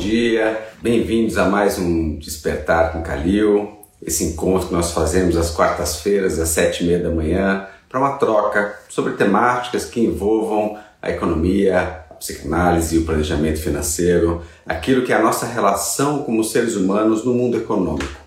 dia, bem-vindos a mais um Despertar com Calil, esse encontro que nós fazemos às quartas-feiras, às sete e meia da manhã, para uma troca sobre temáticas que envolvam a economia, a psicanálise e o planejamento financeiro, aquilo que é a nossa relação como seres humanos no mundo econômico.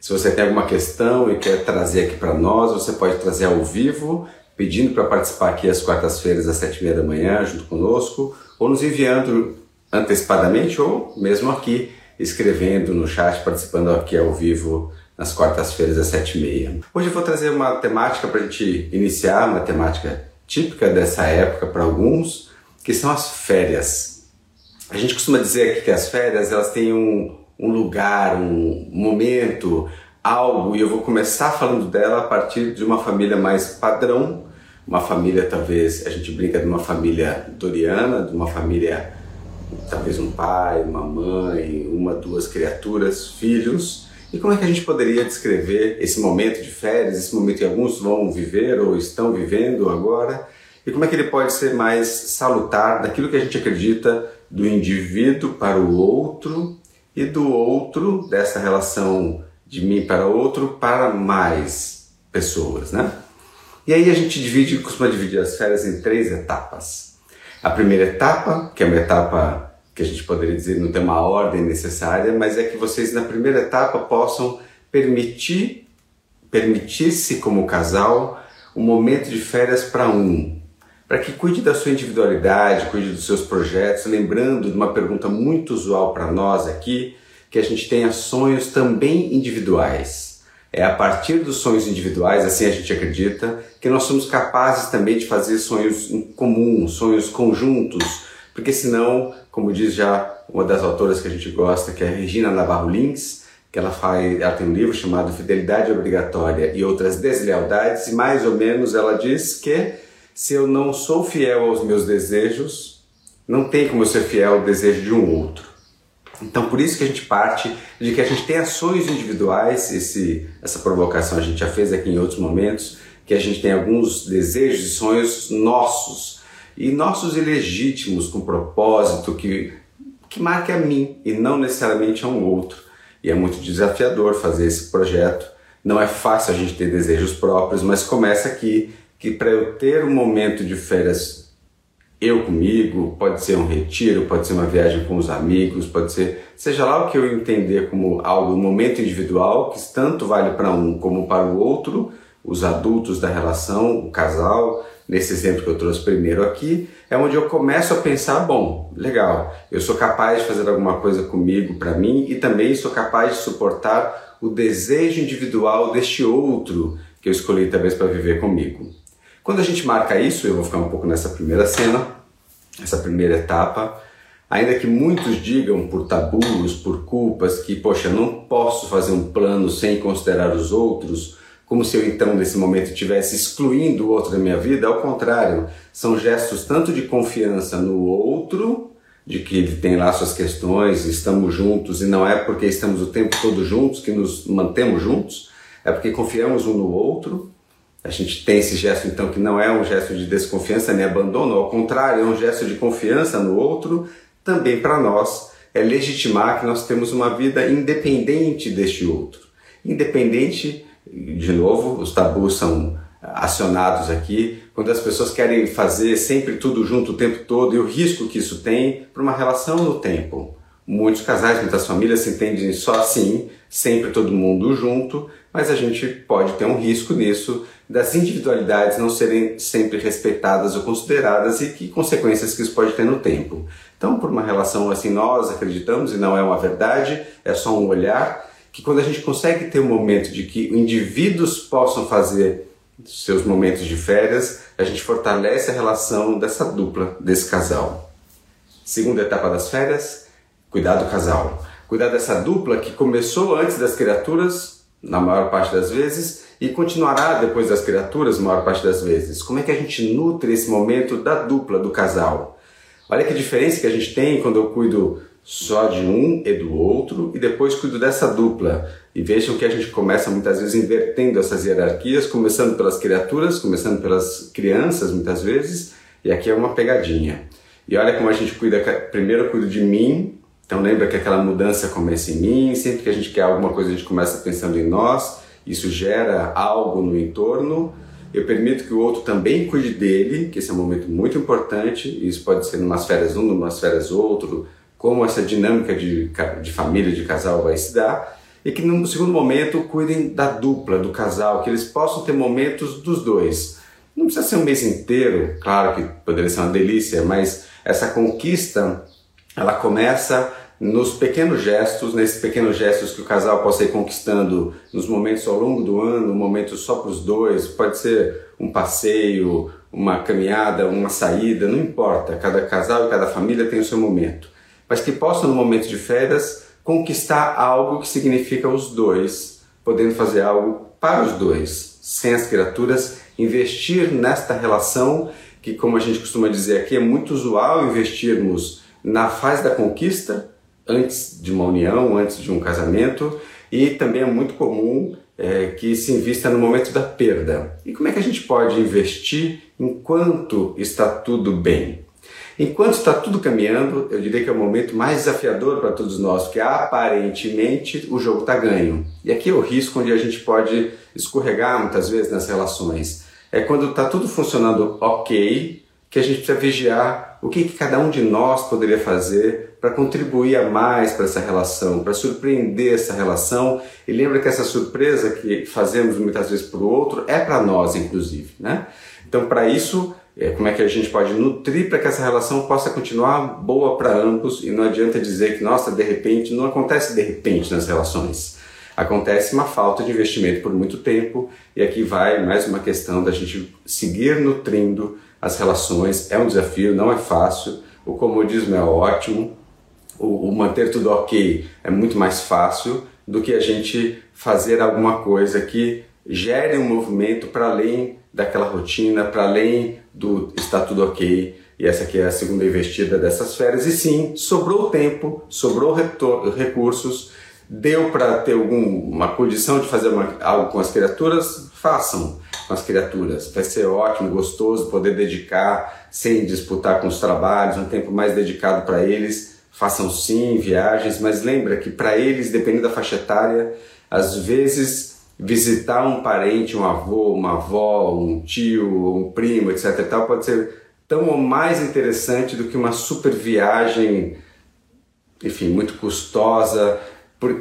Se você tem alguma questão e quer trazer aqui para nós, você pode trazer ao vivo, pedindo para participar aqui às quartas-feiras às sete e meia da manhã junto conosco, ou nos enviando antecipadamente ou mesmo aqui escrevendo no chat, participando aqui ao vivo nas quartas-feiras às sete e meia. Hoje eu vou trazer uma temática para a gente iniciar, uma temática típica dessa época para alguns, que são as férias. A gente costuma dizer aqui que as férias elas têm um, um lugar, um momento, algo, e eu vou começar falando dela a partir de uma família mais padrão, uma família talvez, a gente brinca de uma família doriana, de uma família talvez um pai, uma mãe, uma, duas criaturas, filhos. E como é que a gente poderia descrever esse momento de férias, esse momento que alguns vão viver ou estão vivendo agora? E como é que ele pode ser mais salutar daquilo que a gente acredita do indivíduo para o outro e do outro, dessa relação de mim para outro, para mais pessoas, né? E aí a gente divide, costuma dividir as férias em três etapas. A primeira etapa, que é uma etapa que a gente poderia dizer não tem uma ordem necessária, mas é que vocês na primeira etapa possam permitir permitir-se como casal um momento de férias para um, para que cuide da sua individualidade, cuide dos seus projetos, lembrando de uma pergunta muito usual para nós aqui, que a gente tenha sonhos também individuais. É a partir dos sonhos individuais, assim a gente acredita, que nós somos capazes também de fazer sonhos em comum, sonhos conjuntos, porque senão, como diz já uma das autoras que a gente gosta, que é a Regina Navarro Lins, que ela, faz, ela tem um livro chamado Fidelidade Obrigatória e Outras Deslealdades, e mais ou menos ela diz que se eu não sou fiel aos meus desejos, não tem como eu ser fiel ao desejo de um outro. Então, por isso que a gente parte de que a gente tem ações individuais, esse, essa provocação a gente já fez aqui em outros momentos, que a gente tem alguns desejos e sonhos nossos, e nossos ilegítimos, com propósito, que, que marque a mim e não necessariamente a um outro. E é muito desafiador fazer esse projeto. Não é fácil a gente ter desejos próprios, mas começa aqui que para eu ter um momento de férias eu comigo, pode ser um retiro, pode ser uma viagem com os amigos, pode ser, seja lá o que eu entender como algo, um momento individual, que tanto vale para um como para o outro, os adultos da relação, o casal, nesse exemplo que eu trouxe primeiro aqui, é onde eu começo a pensar, bom, legal, eu sou capaz de fazer alguma coisa comigo, para mim, e também sou capaz de suportar o desejo individual deste outro que eu escolhi talvez para viver comigo. Quando a gente marca isso, eu vou ficar um pouco nessa primeira cena, essa primeira etapa, ainda que muitos digam por tabus, por culpas, que, poxa, não posso fazer um plano sem considerar os outros, como se eu então nesse momento estivesse excluindo o outro da minha vida, ao contrário, são gestos tanto de confiança no outro, de que ele tem lá suas questões, estamos juntos e não é porque estamos o tempo todo juntos que nos mantemos juntos, é porque confiamos um no outro a gente tem esse gesto, então, que não é um gesto de desconfiança nem abandono, ao contrário, é um gesto de confiança no outro, também para nós é legitimar que nós temos uma vida independente deste outro. Independente, de novo, os tabus são acionados aqui, quando as pessoas querem fazer sempre tudo junto o tempo todo e o risco que isso tem para uma relação no tempo. Muitos casais, muitas famílias se entendem só assim, sempre todo mundo junto, mas a gente pode ter um risco nisso das individualidades não serem sempre respeitadas ou consideradas e que consequências que isso pode ter no tempo. Então, por uma relação assim, nós acreditamos, e não é uma verdade, é só um olhar, que quando a gente consegue ter um momento de que indivíduos possam fazer seus momentos de férias, a gente fortalece a relação dessa dupla, desse casal. Segunda etapa das férias, cuidar do casal. Cuidar dessa dupla que começou antes das criaturas, na maior parte das vezes, e continuará depois das criaturas, maior parte das vezes. Como é que a gente nutre esse momento da dupla, do casal? Olha que diferença que a gente tem quando eu cuido só de um e do outro e depois cuido dessa dupla. E vejam que a gente começa muitas vezes invertendo essas hierarquias, começando pelas criaturas, começando pelas crianças muitas vezes, e aqui é uma pegadinha. E olha como a gente cuida, primeiro eu cuido de mim, Então lembra que aquela mudança começa em mim, sempre que a gente quer alguma coisa a gente começa pensando em nós, isso gera algo no entorno. Eu permito que o outro também cuide dele, que esse é um momento muito importante, isso pode ser numas férias um, numas férias outro, como essa dinâmica de, de família, de casal vai se dar. E que no segundo momento cuidem da dupla, do casal, que eles possam ter momentos dos dois. Não precisa ser um mês inteiro, claro que poderia ser uma delícia, mas essa conquista ela começa nos pequenos gestos, nesses pequenos gestos que o casal possa ir conquistando nos momentos ao longo do ano, um momento só para os dois, pode ser um passeio, uma caminhada, uma saída, não importa, cada casal e cada família tem o seu momento. Mas que possam, no momento de férias, conquistar algo que significa os dois, podendo fazer algo para os dois, sem as criaturas, investir nesta relação que, como a gente costuma dizer aqui, é muito usual investirmos na fase da conquista, antes de uma união, antes de um casamento, e também é muito comum é, que se invista no momento da perda. E como é que a gente pode investir enquanto está tudo bem? Enquanto está tudo caminhando, eu diria que é o momento mais desafiador para todos nós, porque aparentemente o jogo está ganho. E aqui é o risco onde a gente pode escorregar muitas vezes nas relações. É quando está tudo funcionando ok, que a gente precisa vigiar o que, que cada um de nós poderia fazer para contribuir a mais para essa relação, para surpreender essa relação. E lembra que essa surpresa que fazemos muitas vezes para o outro é para nós, inclusive. Né? Então, para isso, é, como é que a gente pode nutrir para que essa relação possa continuar boa para ambos e não adianta dizer que, nossa, de repente, não acontece de repente nas relações. Acontece uma falta de investimento por muito tempo e aqui vai mais uma questão da gente seguir nutrindo as relações. É um desafio, não é fácil. O comodismo é ótimo, o, o manter tudo ok é muito mais fácil do que a gente fazer alguma coisa que gere um movimento para além daquela rotina, para além do está tudo ok. E essa aqui é a segunda investida dessas férias. E sim, sobrou tempo, sobrou recursos, deu para ter alguma condição de fazer uma, algo com as criaturas, façam com as criaturas. Vai ser ótimo, gostoso poder dedicar sem disputar com os trabalhos, um tempo mais dedicado para eles. Façam sim viagens, mas lembra que para eles, dependendo da faixa etária, às vezes visitar um parente, um avô, uma avó, um tio, um primo, etc. Tal, pode ser tão ou mais interessante do que uma super viagem, enfim, muito custosa.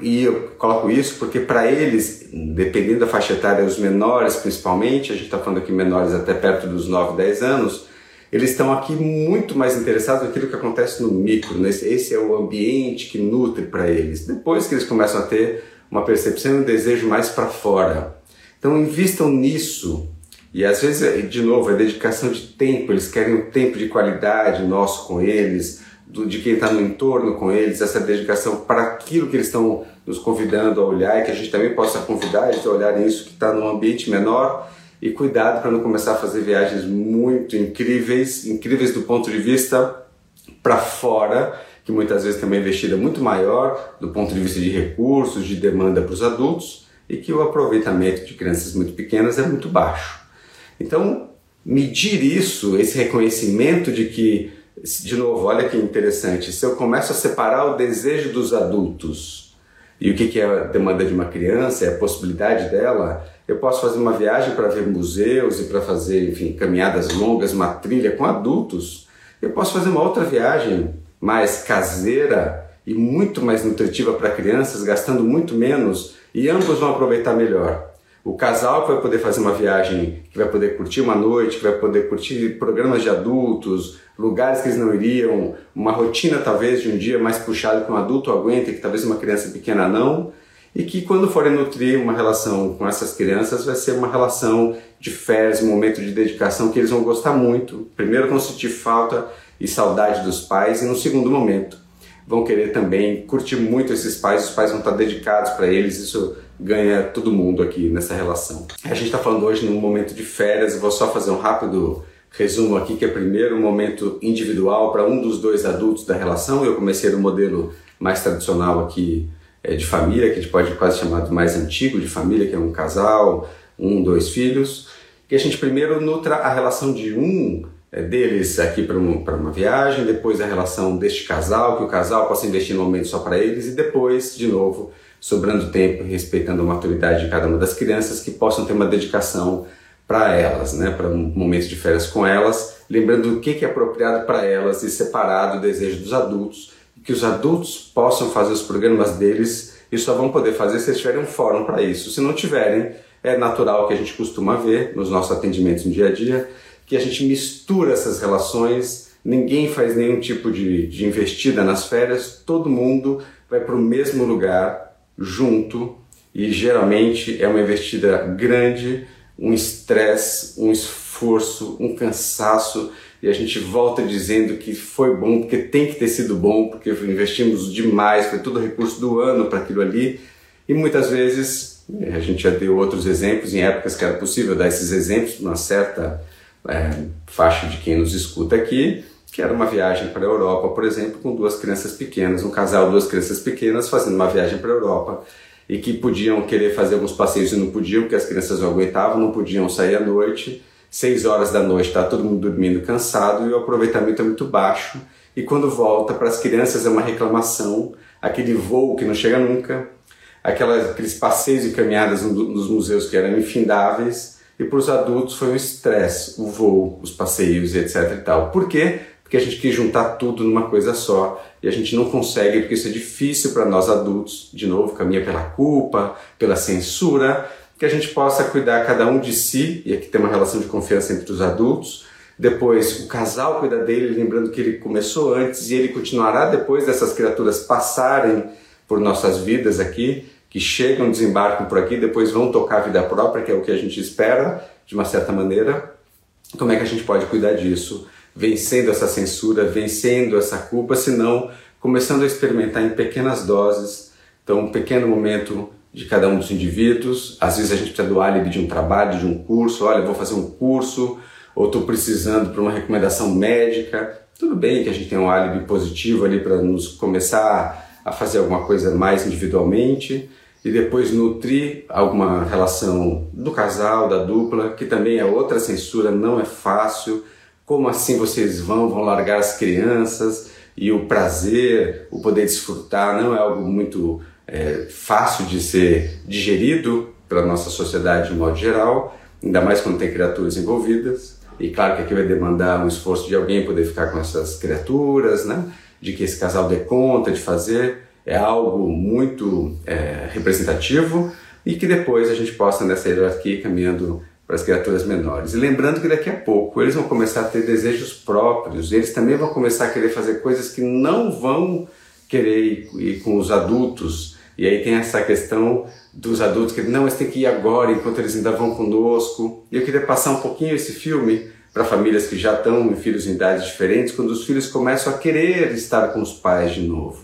E eu coloco isso porque para eles, dependendo da faixa etária, os menores principalmente, a gente está falando aqui menores até perto dos 9, 10 anos, eles estão aqui muito mais interessados naquilo que acontece no micro. Né? esse é o ambiente que nutre para eles. Depois que eles começam a ter uma percepção e um desejo mais para fora. Então invistam nisso. E às vezes, de novo, é dedicação de tempo, eles querem um tempo de qualidade nosso com eles, do, de quem está no entorno com eles, essa dedicação para aquilo que eles estão nos convidando a olhar e que a gente também possa convidar eles a olharem isso que está num ambiente menor e cuidado para não começar a fazer viagens muito incríveis, incríveis do ponto de vista para fora, que muitas vezes tem uma investida muito maior do ponto de vista de recursos, de demanda para os adultos e que o aproveitamento de crianças muito pequenas é muito baixo. Então, medir isso, esse reconhecimento de que, de novo, olha que interessante, se eu começo a separar o desejo dos adultos e o que é a demanda de uma criança, é a possibilidade dela, eu posso fazer uma viagem para ver museus e para fazer, enfim, caminhadas longas, uma trilha com adultos. Eu posso fazer uma outra viagem mais caseira e muito mais nutritiva para crianças, gastando muito menos e ambos vão aproveitar melhor. O casal que vai poder fazer uma viagem, que vai poder curtir uma noite, que vai poder curtir programas de adultos, lugares que eles não iriam, uma rotina talvez de um dia mais puxado que um adulto aguenta, que talvez uma criança pequena não, e que quando forem nutrir uma relação com essas crianças vai ser uma relação de férias, um momento de dedicação que eles vão gostar muito. Primeiro vão sentir falta e saudade dos pais, e no segundo momento vão querer também curtir muito esses pais, os pais vão estar dedicados para eles, isso ganha todo mundo aqui nessa relação. A gente está falando hoje num momento de férias, vou só fazer um rápido resumo aqui, que é primeiro um momento individual para um dos dois adultos da relação, eu comecei no modelo mais tradicional aqui é, de família, que a gente pode quase chamar de mais antigo de família, que é um casal, um, dois filhos, que a gente primeiro nutra a relação de um é, deles aqui para um, uma viagem, depois a relação deste casal, que o casal possa investir no momento só para eles, e depois, de novo, sobrando tempo, respeitando a maturidade de cada uma das crianças, que possam ter uma dedicação para elas, né, para um momento de férias com elas, lembrando o que é apropriado para elas e separado do desejo dos adultos, que os adultos possam fazer os programas deles e só vão poder fazer se eles tiverem um fórum para isso. Se não tiverem, é natural que a gente costuma ver nos nossos atendimentos no dia a dia, que a gente mistura essas relações, ninguém faz nenhum tipo de, de investida nas férias, todo mundo vai para o mesmo lugar junto e geralmente é uma investida grande, um estresse, um esforço, um cansaço e a gente volta dizendo que foi bom porque tem que ter sido bom, porque investimos demais, foi todo o recurso do ano para aquilo ali e muitas vezes a gente já deu outros exemplos em épocas que era possível dar esses exemplos, uma certa é, faixa de quem nos escuta aqui, que era uma viagem para a Europa, por exemplo, com duas crianças pequenas, um casal, duas crianças pequenas fazendo uma viagem para a Europa e que podiam querer fazer alguns passeios e não podiam, porque as crianças não aguentavam, não podiam sair à noite. Seis horas da noite está todo mundo dormindo cansado e o aproveitamento é muito baixo. E quando volta, para as crianças é uma reclamação, aquele voo que não chega nunca, aquelas, aqueles passeios e caminhadas nos museus que eram infindáveis e para os adultos foi um estresse, o voo, os passeios etc e tal. Por quê? Porque a gente quis juntar tudo numa coisa só e a gente não consegue porque isso é difícil para nós adultos. De novo, caminha pela culpa, pela censura, que a gente possa cuidar cada um de si, e aqui tem uma relação de confiança entre os adultos. Depois, o casal cuida dele, lembrando que ele começou antes e ele continuará depois dessas criaturas passarem por nossas vidas aqui que chegam, desembarcam por aqui, depois vão tocar a vida própria, que é o que a gente espera, de uma certa maneira. Como é que a gente pode cuidar disso? Vencendo essa censura, vencendo essa culpa, se não começando a experimentar em pequenas doses. Então, um pequeno momento de cada um dos indivíduos. Às vezes a gente precisa do álibi de um trabalho, de um curso. Olha, vou fazer um curso, ou estou precisando para uma recomendação médica. Tudo bem que a gente tem um álibi positivo ali para nos começar a fazer alguma coisa mais individualmente, e depois nutrir alguma relação do casal, da dupla, que também é outra censura, não é fácil. Como assim vocês vão, vão largar as crianças e o prazer, o poder desfrutar não é algo muito é, fácil de ser digerido pela nossa sociedade de modo geral, ainda mais quando tem criaturas envolvidas. E claro que aqui vai demandar um esforço de alguém poder ficar com essas criaturas, né? de que esse casal dê conta de fazer é algo muito é, representativo e que depois a gente possa nessa hierarquia caminhando para as criaturas menores. E lembrando que daqui a pouco eles vão começar a ter desejos próprios, eles também vão começar a querer fazer coisas que não vão querer ir, com os adultos. E aí tem essa questão dos adultos que não, eles têm que ir agora enquanto eles ainda vão conosco. E eu queria passar um pouquinho esse filme para famílias que já estão em filhos em idades diferentes, quando os filhos começam a querer estar com os pais de novo.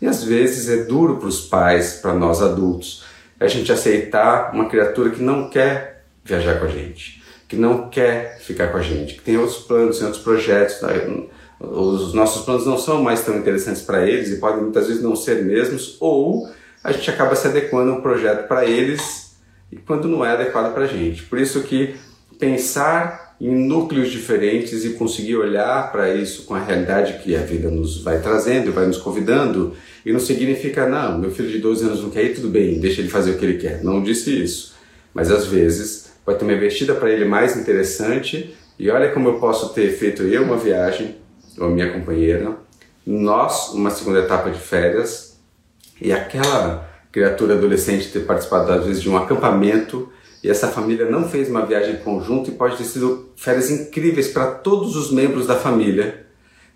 E às vezes é duro para os pais, para nós adultos, a gente aceitar uma criatura que não quer viajar com a gente, que não quer ficar com a gente, que tem outros planos, tem outros projetos. Tá? Os nossos planos não são mais tão interessantes para eles e podem muitas vezes não ser mesmos, ou a gente acaba se adequando a um projeto para eles e quando não é adequado para a gente. Por isso que pensar em núcleos diferentes e conseguir olhar para isso com a realidade que a vida nos vai trazendo, vai nos convidando, e não significa, não, meu filho de 12 anos não quer ir, tudo bem, deixa ele fazer o que ele quer. Não disse isso. Mas às vezes vai ter uma investida para ele mais interessante, e olha como eu posso ter feito eu uma viagem, ou minha companheira, nós uma segunda etapa de férias, e aquela criatura adolescente ter participado às vezes de um acampamento e essa família não fez uma viagem conjunta e pode ter sido férias incríveis para todos os membros da família,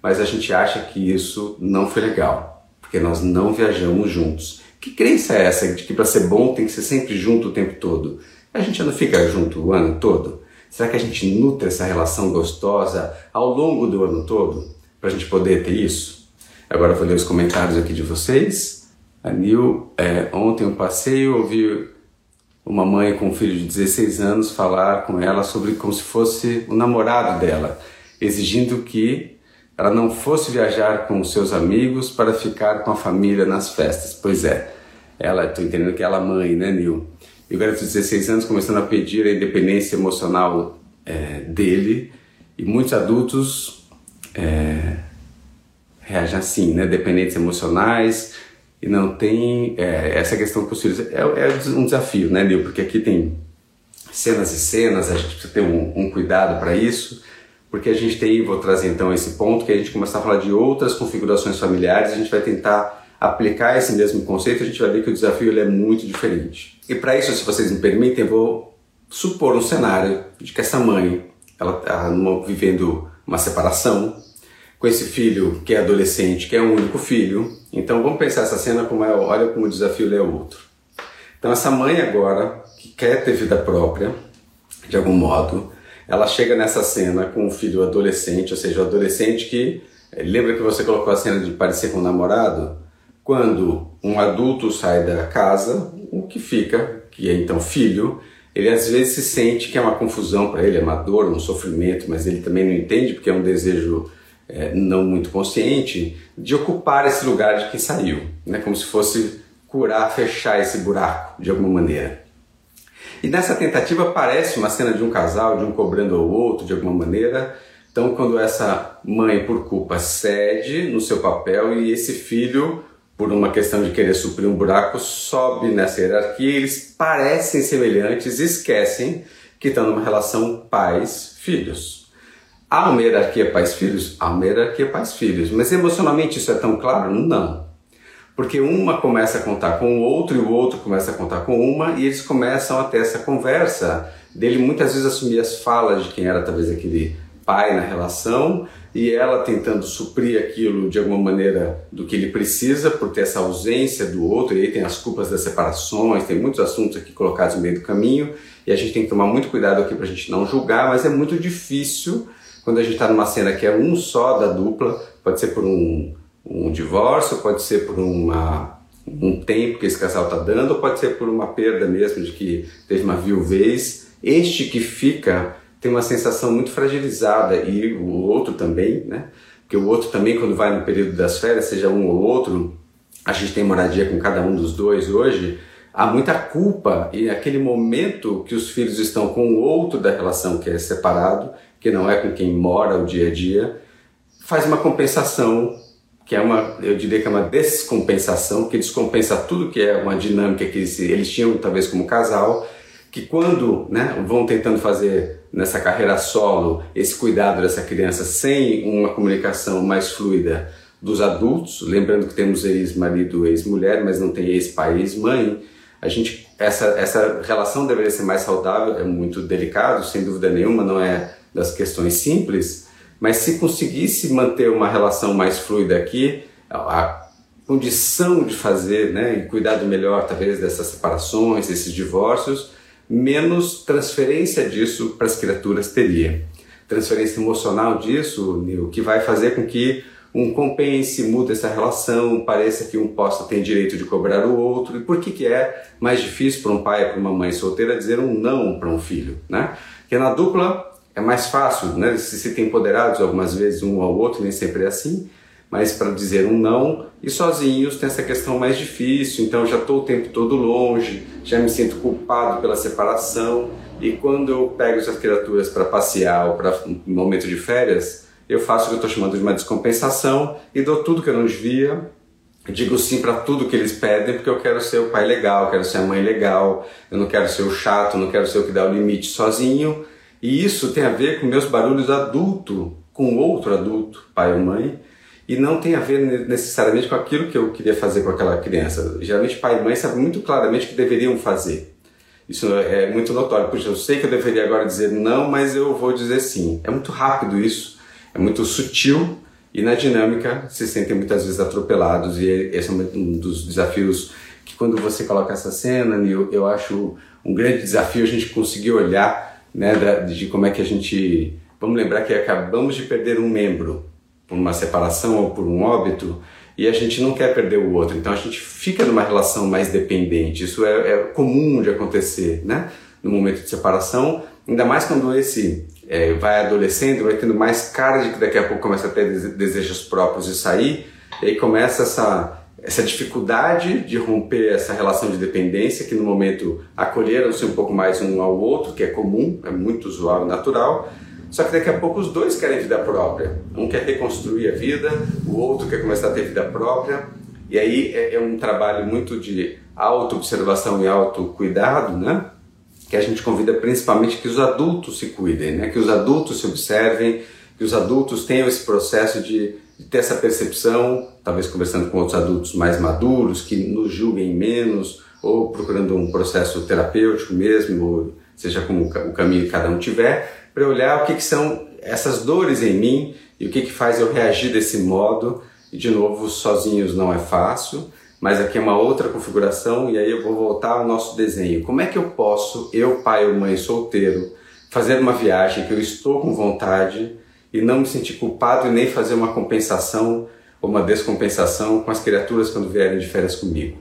mas a gente acha que isso não foi legal, porque nós não viajamos juntos. Que crença é essa de que para ser bom tem que ser sempre junto o tempo todo? A gente não fica junto o ano todo? Será que a gente nutre essa relação gostosa ao longo do ano todo para a gente poder ter isso? Agora eu vou ler os comentários aqui de vocês. A Nil, é, ontem um passeio, ouvi uma mãe com um filho de 16 anos falar com ela sobre como se fosse o namorado dela, exigindo que ela não fosse viajar com seus amigos para ficar com a família nas festas. Pois é, ela, estou entendendo que ela é mãe, né, Nil? E o garoto de 16 anos começando a pedir a independência emocional é, dele E muitos adultos é, reagem assim, né? Dependentes emocionais e não tem é, essa questão com os filhos. É, é um desafio, né, Nil? Porque aqui tem cenas e cenas, a gente precisa ter um, um cuidado para isso, porque a gente tem, vou trazer então esse ponto, que a gente começar a falar de outras configurações familiares, a gente vai tentar aplicar esse mesmo conceito, a gente vai ver que o desafio é muito diferente. E para isso, se vocês me permitem, eu vou supor um cenário de que essa mãe, ela está vivendo uma separação, com esse filho que é adolescente, que é um único filho. Então vamos pensar essa cena como é, olha como o desafio é outro. Então essa mãe agora, que quer ter vida própria, de algum modo, ela chega nessa cena com um filho adolescente, ou seja, o adolescente que lembra que você colocou a cena de parecer com um namorado? Quando um adulto sai da casa, o que fica, que é então filho, ele às vezes se sente que é uma confusão para ele, é uma dor, um sofrimento, mas ele também não entende porque é um desejo é, não muito consciente de ocupar esse lugar de quem saiu, né? como se fosse curar, fechar esse buraco de alguma maneira. E nessa tentativa aparece uma cena de um casal, de um cobrando ao outro de alguma maneira. Então, quando essa mãe, por culpa, cede no seu papel e esse filho, por uma questão de querer suprir um buraco, sobe nessa hierarquia, eles parecem semelhantes, esquecem que estão numa relação pais-filhos. Há uma hierarquia pais-filhos? Há uma hierarquia pais-filhos. Mas emocionalmente isso é tão claro? Não. Porque uma começa a contar com o outro e o outro começa a contar com uma e eles começam a ter essa conversa dele muitas vezes assumir as falas de quem era talvez aquele pai na relação e ela tentando suprir aquilo de alguma maneira do que ele precisa por ter essa ausência do outro e aí tem as culpas das separações, tem muitos assuntos aqui colocados no meio do caminho e a gente tem que tomar muito cuidado aqui para a gente não julgar, mas é muito difícil quando a gente está numa cena que é um só da dupla, pode ser por um, um divórcio, pode ser por uma, um tempo que esse casal está dando, ou pode ser por uma perda mesmo de que teve uma viuvez. Este que fica tem uma sensação muito fragilizada e o outro também, né? Porque o outro também, quando vai no período das férias, seja um ou outro, a gente tem moradia com cada um dos dois hoje, há muita culpa e aquele momento que os filhos estão com o outro da relação que é separado, que não é com quem mora o dia a dia, faz uma compensação, que é uma, eu diria que é uma descompensação, que descompensa tudo que é uma dinâmica que eles, tinham talvez como casal, que quando né, vão tentando fazer nessa carreira solo esse cuidado dessa criança sem uma comunicação mais fluida dos adultos, lembrando que temos ex-marido, ex-mulher, mas não tem ex-pai, ex-mãe, a gente essa essa relação deveria ser mais saudável, é muito delicado, sem dúvida nenhuma, não é das questões simples, mas se conseguisse manter uma relação mais fluida aqui, a condição de fazer né, e cuidado melhor, talvez, dessas separações, desses divórcios, menos transferência disso para as criaturas teria. Transferência emocional disso, Nil, que vai fazer com que um compense, mude essa relação, pareça que um possa ter direito de cobrar o outro. E por que, que é mais difícil para um pai ou para uma mãe solteira dizer um não para um filho? Né? Porque na dupla é mais fácil, né? Se, se tem empoderados algumas vezes um ao outro, nem sempre é assim, mas para dizer um não, e sozinhos tem essa questão mais difícil, então já estou o tempo todo longe, já me sinto culpado pela separação, e quando eu pego essas criaturas para passear ou para um momento de férias, eu faço o que eu estou chamando de uma descompensação e dou tudo que eu não devia, digo sim para tudo que eles pedem porque eu quero ser o pai legal, quero ser a mãe legal, eu não quero ser o chato, não quero ser o que dá o limite sozinho, e isso tem a ver com meus barulhos adulto, com outro adulto, pai ou mãe, e não tem a ver necessariamente com aquilo que eu queria fazer com aquela criança. Geralmente pai e mãe sabem muito claramente o que deveriam fazer. Isso é muito notório, porque eu sei que eu deveria agora dizer não, mas eu vou dizer sim. É muito rápido isso, é muito sutil e na dinâmica se sentem muitas vezes atropelados e esse é um dos desafios que quando você coloca essa cena, eu, eu acho um grande desafio a gente conseguir olhar né, de como é que a gente. Vamos lembrar que acabamos de perder um membro por uma separação ou por um óbito e a gente não quer perder o outro, então a gente fica numa relação mais dependente. Isso é, é comum de acontecer, né? No momento de separação, ainda mais quando esse é, vai adolescendo, vai tendo mais cara de que daqui a pouco começa a ter desejos próprios de sair, e aí começa essa essa dificuldade de romper essa relação de dependência, que no momento acolheram-se um pouco mais um ao outro, que é comum, é muito usual natural, Só que daqui a pouco os dois querem vida própria. Um quer reconstruir a vida, o outro quer começar a ter vida própria. E aí é, é um trabalho muito de auto-observação e auto-cuidado, né? Que a gente convida principalmente que os adultos se cuidem, né? Que os adultos se observem, que os adultos tenham esse processo de, de ter essa percepção, talvez conversando com outros adultos mais maduros, que nos julguem menos, ou procurando um processo terapêutico mesmo, seja como o caminho que cada um tiver, para olhar o que, que são essas dores em mim e o que, que faz eu reagir desse modo. E de novo, sozinhos não é fácil, mas aqui é uma outra configuração e aí eu vou voltar ao nosso desenho. Como é que eu posso, eu, pai ou mãe solteiro, fazer uma viagem que eu estou com vontade e não me sentir culpado e nem fazer uma compensação ou uma descompensação com as criaturas quando vierem de férias comigo?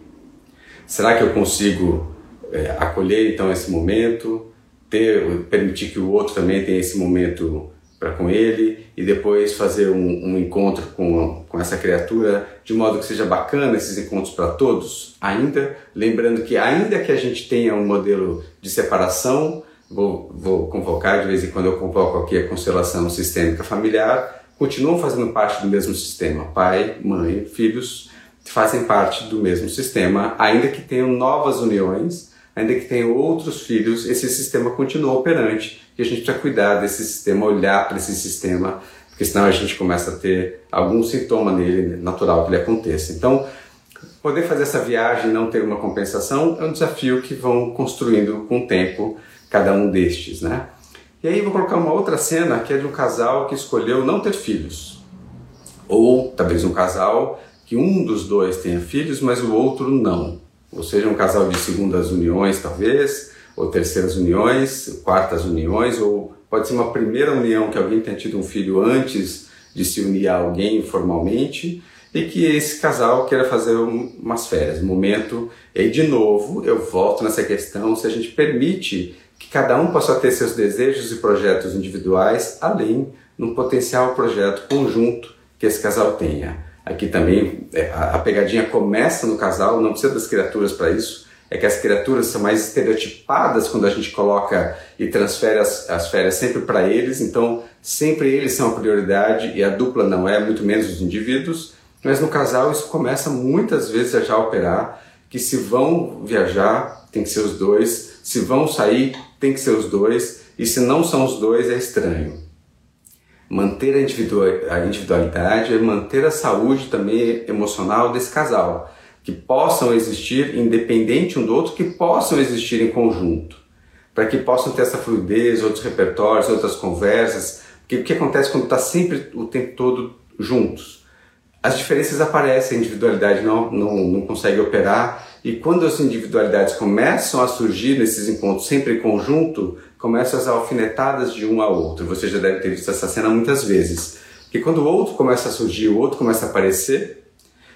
Será que eu consigo é, acolher então esse momento, ter, permitir que o outro também tenha esse momento para com ele e depois fazer um, um encontro com, com essa criatura de modo que seja bacana esses encontros para todos? Ainda lembrando que ainda que a gente tenha um modelo de separação, vou, vou convocar de vez em quando eu convoco aqui a constelação sistêmica familiar, continuam fazendo parte do mesmo sistema, pai, mãe, filhos fazem parte do mesmo sistema, ainda que tenham novas uniões, ainda que tenham outros filhos, esse sistema continua operante e a gente precisa cuidar desse sistema, olhar para esse sistema, porque senão a gente começa a ter algum sintoma nele, natural que ele aconteça. Então, poder fazer essa viagem e não ter uma compensação é um desafio que vão construindo com o tempo cada um destes, né? E aí vou colocar uma outra cena que é de um casal que escolheu não ter filhos. Ou talvez um casal que um dos dois tenha filhos, mas o outro não. Ou seja, um casal de segundas uniões, talvez, ou terceiras uniões, quartas uniões, ou pode ser uma primeira união que alguém tenha tido um filho antes de se unir a alguém formalmente e que esse casal queira fazer umas férias, um momento. E aí, de novo, eu volto nessa questão: se a gente permite que cada um possa ter seus desejos e projetos individuais, além de um potencial projeto conjunto que esse casal tenha. Aqui também é, a pegadinha começa no casal, não precisa das criaturas para isso. É que as criaturas são mais estereotipadas quando a gente coloca e transfere as, as férias sempre para eles, então sempre eles são a prioridade e a dupla não é, muito menos os indivíduos. Mas no casal isso começa muitas vezes a já operar, que se vão viajar, tem que ser os dois, se vão sair, tem que ser os dois, e se não são os dois, é estranho manter a individualidade manter a saúde também emocional desse casal, que possam existir independente um do outro, que possam existir em conjunto, para que possam ter essa fluidez, outros repertórios, outras conversas, porque o que acontece quando está sempre o tempo todo juntos? As diferenças aparecem, a individualidade não, não, não consegue operar, e quando as individualidades começam a surgir nesses encontros sempre em conjunto, começam as alfinetadas de um ao outro. Você já deve ter visto essa cena muitas vezes. Que quando o outro começa a surgir, o outro começa a aparecer,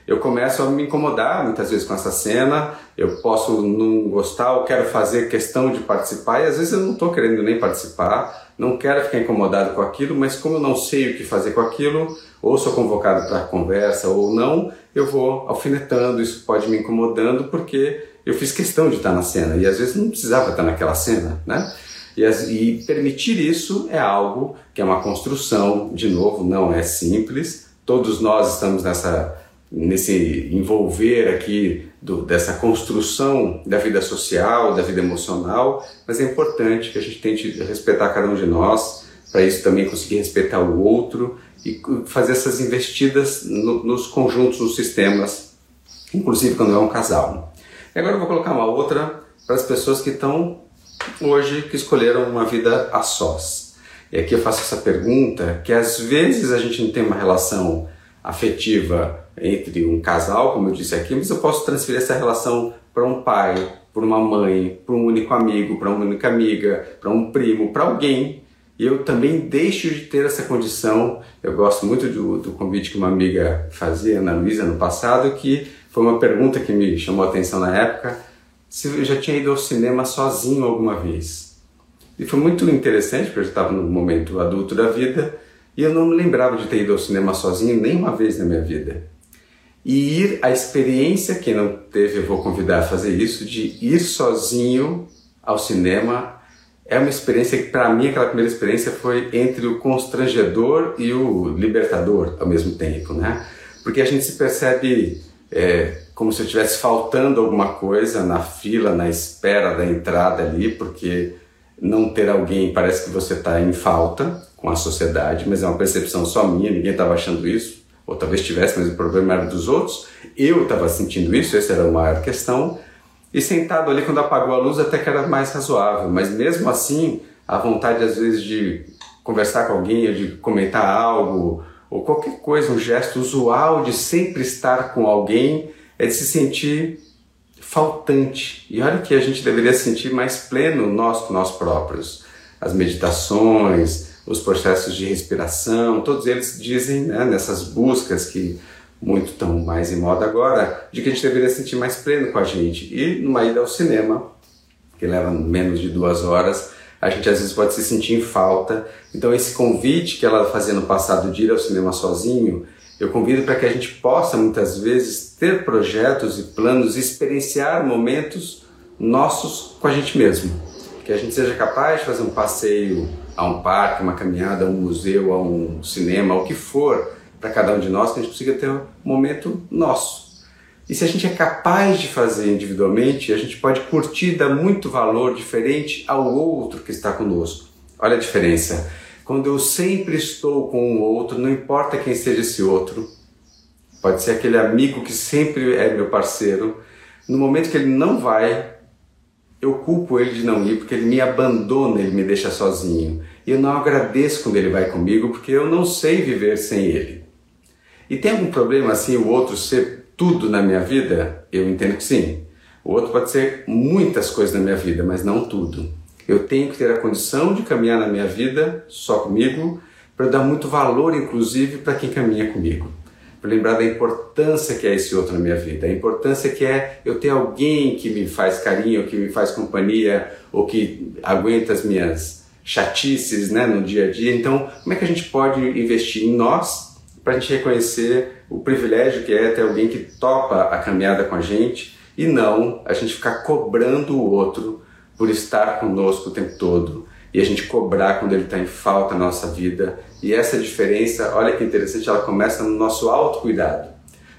eu começo a me incomodar muitas vezes com essa cena. Eu posso não gostar, ou quero fazer questão de participar, e às vezes eu não estou querendo nem participar, não quero ficar incomodado com aquilo, mas como eu não sei o que fazer com aquilo, ou sou convocado para conversa ou não, eu vou alfinetando, isso pode me incomodando porque eu fiz questão de estar na cena e às vezes não precisava estar naquela cena, né? E, e permitir isso é algo que é uma construção, de novo, não é simples. Todos nós estamos nessa nesse envolver aqui do, dessa construção da vida social, da vida emocional, mas é importante que a gente tente respeitar cada um de nós, para isso também conseguir respeitar o outro e fazer essas investidas no, nos conjuntos, nos sistemas, inclusive quando é um casal. E agora eu vou colocar uma outra para as pessoas que estão hoje que escolheram uma vida a sós. E aqui eu faço essa pergunta que às vezes a gente não tem uma relação afetiva entre um casal, como eu disse aqui, mas eu posso transferir essa relação para um pai, para uma mãe, para um único amigo, para uma única amiga, para um primo, para alguém. E eu também deixo de ter essa condição. Eu gosto muito do, do convite que uma amiga fazia, Ana Luísa, no passado, que foi uma pergunta que me chamou a atenção na época eu já tinha ido ao cinema sozinho alguma vez. E foi muito interessante, porque eu estava no momento adulto da vida e eu não me lembrava de ter ido ao cinema sozinho nenhuma vez na minha vida. E ir, a experiência, quem não teve, eu vou convidar a fazer isso, de ir sozinho ao cinema é uma experiência que, para mim, aquela primeira experiência foi entre o constrangedor e o libertador ao mesmo tempo, né? Porque a gente se percebe é, como se eu estivesse faltando alguma coisa na fila, na espera da entrada ali, porque não ter alguém parece que você está em falta com a sociedade, mas é uma percepção só minha, ninguém estava achando isso, ou talvez tivesse, mas o problema era dos outros. Eu estava sentindo isso, essa era a maior questão. E sentado ali, quando apagou a luz, até que era mais razoável, mas mesmo assim, a vontade às vezes de conversar com alguém, ou de comentar algo, ou qualquer coisa, um gesto usual de sempre estar com alguém, é de se sentir faltante. E olha que a gente deveria sentir mais pleno nós, nós próprios. As meditações, os processos de respiração, todos eles dizem né, nessas buscas que muito estão mais em moda agora, de que a gente deveria sentir mais pleno com a gente. E numa ida ao cinema, que leva menos de duas horas, a gente às vezes pode se sentir em falta. Então esse convite que ela fazia no passado de ir ao cinema sozinho, eu convido para que a gente possa muitas vezes ter projetos e planos, experienciar momentos nossos com a gente mesmo. Que a gente seja capaz de fazer um passeio a um parque, uma caminhada, a um museu, a um cinema, o que for, para cada um de nós, que a gente consiga ter um momento nosso. E se a gente é capaz de fazer individualmente, a gente pode curtir, dar muito valor diferente ao outro que está conosco. Olha a diferença. Quando eu sempre estou com um outro, não importa quem seja esse outro, pode ser aquele amigo que sempre é meu parceiro, no momento que ele não vai, eu culpo ele de não ir porque ele me abandona, ele me deixa sozinho. E eu não agradeço quando ele vai comigo porque eu não sei viver sem ele. E tem algum problema assim o outro ser tudo na minha vida? Eu entendo que sim. O outro pode ser muitas coisas na minha vida, mas não tudo. Eu tenho que ter a condição de caminhar na minha vida só comigo, para dar muito valor, inclusive, para quem caminha comigo. Para lembrar da importância que é esse outro na minha vida, a importância que é eu ter alguém que me faz carinho, que me faz companhia, ou que aguenta as minhas chatices né, no dia a dia. Então, como é que a gente pode investir em nós para a gente reconhecer o privilégio que é ter alguém que topa a caminhada com a gente e não a gente ficar cobrando o outro por estar conosco o tempo todo e a gente cobrar quando ele está em falta na nossa vida. E essa diferença, olha que interessante, ela começa no nosso autocuidado.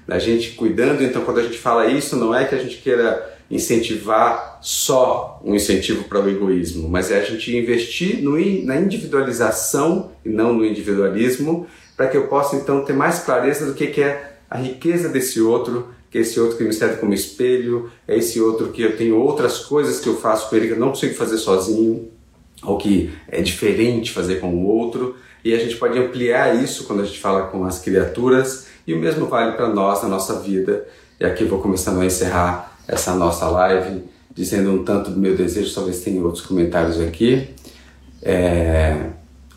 Da gente cuidando, então quando a gente fala isso, não é que a gente queira incentivar só um incentivo para o egoísmo, mas é a gente investir no, na individualização e não no individualismo para que eu possa então ter mais clareza do que, que é a riqueza desse outro, que é esse outro que me serve como espelho, é esse outro que eu tenho outras coisas que eu faço com ele que eu não consigo fazer sozinho, ou que é diferente fazer com o outro, e a gente pode ampliar isso quando a gente fala com as criaturas, e o mesmo vale para nós na nossa vida. E aqui vou começando a encerrar essa nossa live, dizendo um tanto do meu desejo, talvez tenha outros comentários aqui. É,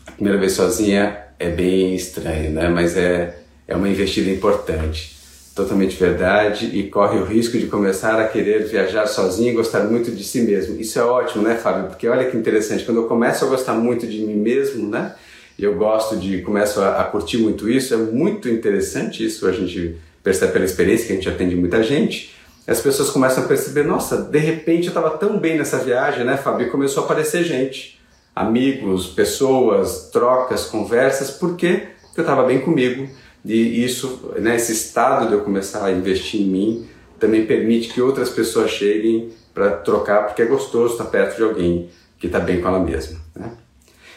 a primeira vez sozinha é bem estranho, né? Mas é, é uma investida importante. Totalmente verdade e corre o risco de começar a querer viajar sozinho e gostar muito de si mesmo. Isso é ótimo, né, Fábio? Porque olha que interessante, quando eu começo a gostar muito de mim mesmo, né? Eu gosto de, começo a, a curtir muito isso, é muito interessante isso, a gente percebe pela experiência que a gente atende muita gente. As pessoas começam a perceber, nossa, de repente eu estava tão bem nessa viagem, né, Fábio? E começou a aparecer gente amigos, pessoas, trocas, conversas, porque eu estava bem comigo e isso, né, esse estado de eu começar a investir em mim também permite que outras pessoas cheguem para trocar, porque é gostoso estar perto de alguém que está bem com ela mesma. Né?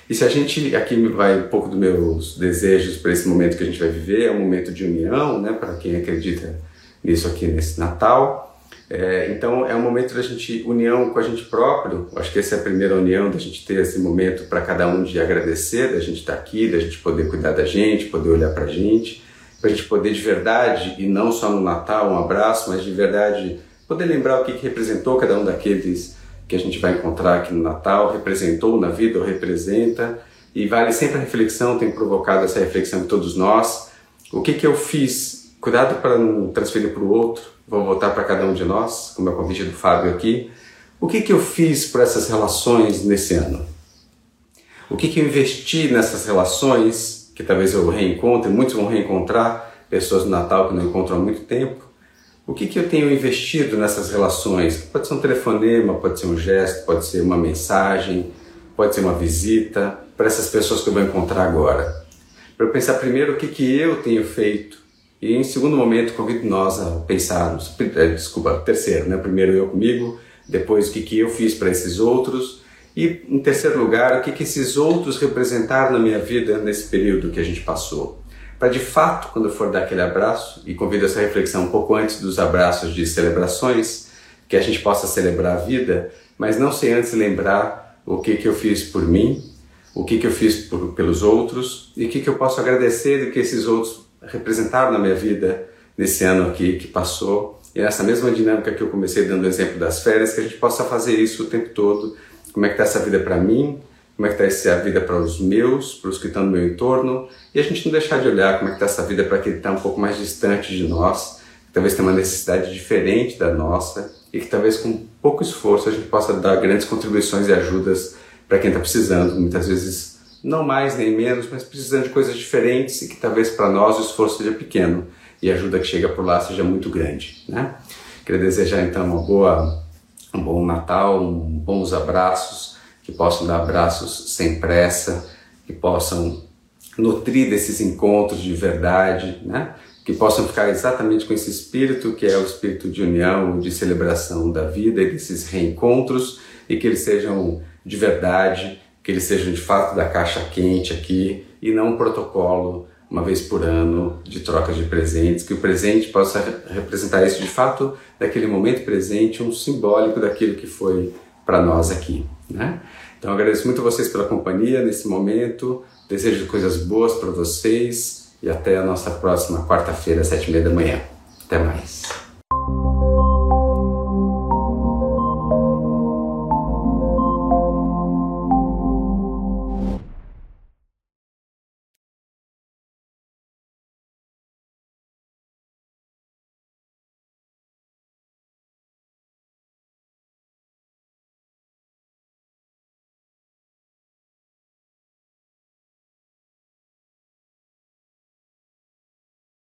E se a gente, aqui vai um pouco dos meus desejos para esse momento que a gente vai viver, é um momento de união, né, para quem acredita nisso aqui nesse Natal, é, então é um momento da gente união com a gente próprio. Acho que essa é a primeira união da gente ter esse momento para cada um de agradecer, da gente estar tá aqui, da gente poder cuidar da gente, poder olhar para a gente, para a gente poder de verdade e não só no Natal um abraço, mas de verdade poder lembrar o que, que representou cada um daqueles que a gente vai encontrar aqui no Natal, representou na vida ou representa. E vale sempre a reflexão, tem provocado essa reflexão em todos nós. O que, que eu fiz? Cuidado para não transferir para o outro vou voltar para cada um de nós, como é o convite do Fábio aqui. O que, que eu fiz por essas relações nesse ano? O que, que eu investi nessas relações, que talvez eu reencontre, muitos vão reencontrar, pessoas no Natal que não encontram há muito tempo. O que, que eu tenho investido nessas relações? Pode ser um telefonema, pode ser um gesto, pode ser uma mensagem, pode ser uma visita para essas pessoas que eu vou encontrar agora. Para eu pensar primeiro o que, que eu tenho feito e em segundo momento convido nós a pensarmos, eh, desculpa, terceiro, né? Primeiro eu comigo, depois o que, que eu fiz para esses outros e em terceiro lugar o que, que esses outros representaram na minha vida nesse período que a gente passou. Para de fato, quando eu for dar aquele abraço, e convido essa reflexão um pouco antes dos abraços de celebrações, que a gente possa celebrar a vida, mas não sem antes lembrar o que, que eu fiz por mim, o que, que eu fiz por, pelos outros e o que, que eu posso agradecer do que esses outros representaram na minha vida nesse ano aqui que passou. E nessa mesma dinâmica que eu comecei dando o exemplo das férias, que a gente possa fazer isso o tempo todo. Como é que está essa vida para mim? Como é que está essa vida para os meus, para os que estão no meu entorno? E a gente não deixar de olhar como é que está essa vida para quem está um pouco mais distante de nós, que talvez tenha uma necessidade diferente da nossa e que talvez com pouco esforço a gente possa dar grandes contribuições e ajudas para quem está precisando, muitas vezes não mais nem menos, mas precisando de coisas diferentes e que talvez para nós o esforço seja pequeno e a ajuda que chega por lá seja muito grande, né? Queria desejar então uma boa, um bom Natal, um, bons abraços, que possam dar abraços sem pressa, que possam nutrir desses encontros de verdade, né? Que possam ficar exatamente com esse espírito que é o espírito de união, de celebração da vida desses reencontros e que eles sejam de verdade, que eles sejam de fato da caixa quente aqui e não um protocolo uma vez por ano de troca de presentes, que o presente possa representar isso de fato daquele momento presente, um simbólico daquilo que foi para nós aqui, né? Então agradeço muito a vocês pela companhia nesse momento, desejo coisas boas para vocês e até a nossa próxima quarta-feira, sete e meia da manhã. Até mais.